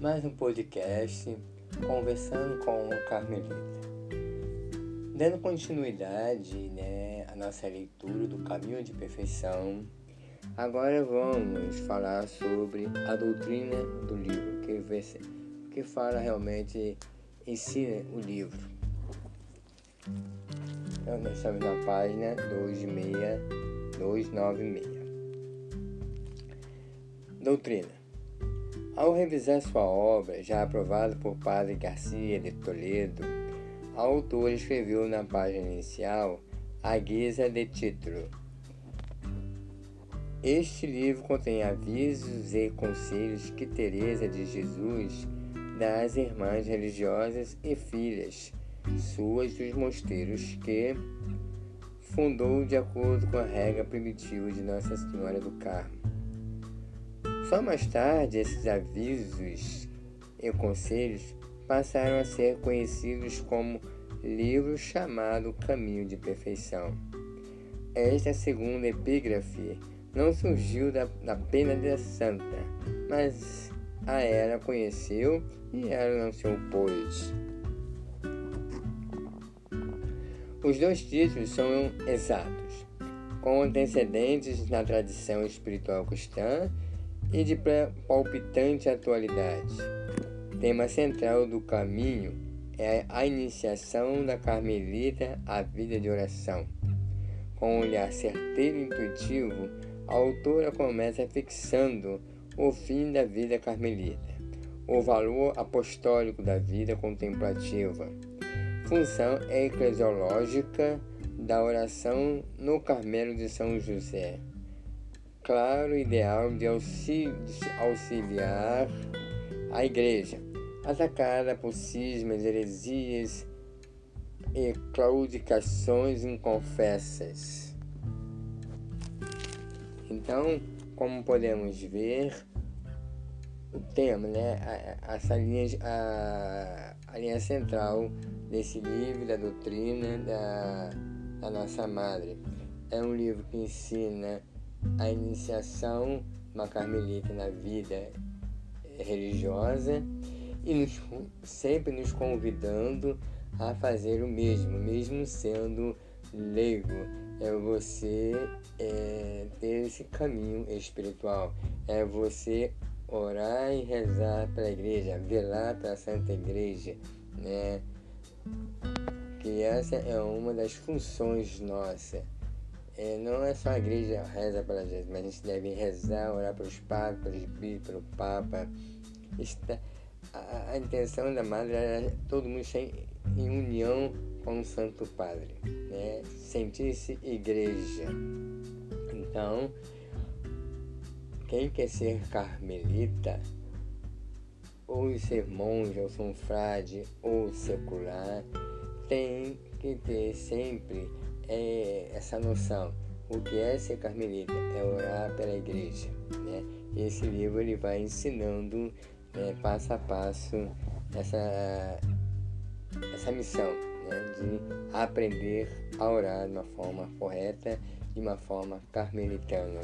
mais um podcast conversando com o Carmelita. Dando continuidade né, à nossa leitura do Caminho de Perfeição, agora vamos falar sobre a doutrina do livro, que, que fala realmente, ensina o livro. Então, nós estamos na página 26296. Doutrina. Ao revisar sua obra, já aprovada por Padre Garcia de Toledo, a autor escreveu na página inicial a guisa de título. Este livro contém avisos e conselhos que Teresa de Jesus dá às irmãs religiosas e filhas suas dos mosteiros que fundou de acordo com a regra primitiva de Nossa Senhora do Carmo. Só mais tarde, esses avisos e conselhos passaram a ser conhecidos como livro chamado Caminho de Perfeição. Esta segunda epígrafe não surgiu da, da pena de santa, mas a ela conheceu e ela não se opôs. Os dois títulos são exatos, com antecedentes na tradição espiritual cristã e de palpitante atualidade. Tema central do caminho é a iniciação da carmelita à vida de oração. Com um olhar certeiro e intuitivo, a autora começa fixando o fim da vida carmelita, o valor apostólico da vida contemplativa, função eclesiológica da oração no Carmelo de São José claro ideal de auxiliar a Igreja, atacada por cismas, heresias e claudicações inconfessas. Então, como podemos ver, o tema, né, essa linha, a, a linha central desse livro, da doutrina da, da nossa madre, é um livro que ensina a iniciação uma carmelita na vida religiosa e nos, sempre nos convidando a fazer o mesmo, mesmo sendo leigo. É você é, ter esse caminho espiritual, é você orar e rezar para a igreja, velar para a Santa Igreja, né? Que essa é uma das funções nossas é, não é só a igreja reza pela gente, mas a gente deve rezar, orar pelos padres, pelos bispos, pelo Papa. Está, a, a, intenção da Madre era todo mundo estar em união com o Santo Padre, né? sentir-se igreja. Então, quem quer ser carmelita, ou ser monge, ou ser um frade, ou secular, tem que ter sempre é essa noção. O que é ser carmelita? É orar pela igreja. Né? E esse livro ele vai ensinando né, passo a passo essa, essa missão né, de aprender a orar de uma forma correta, de uma forma carmelitana.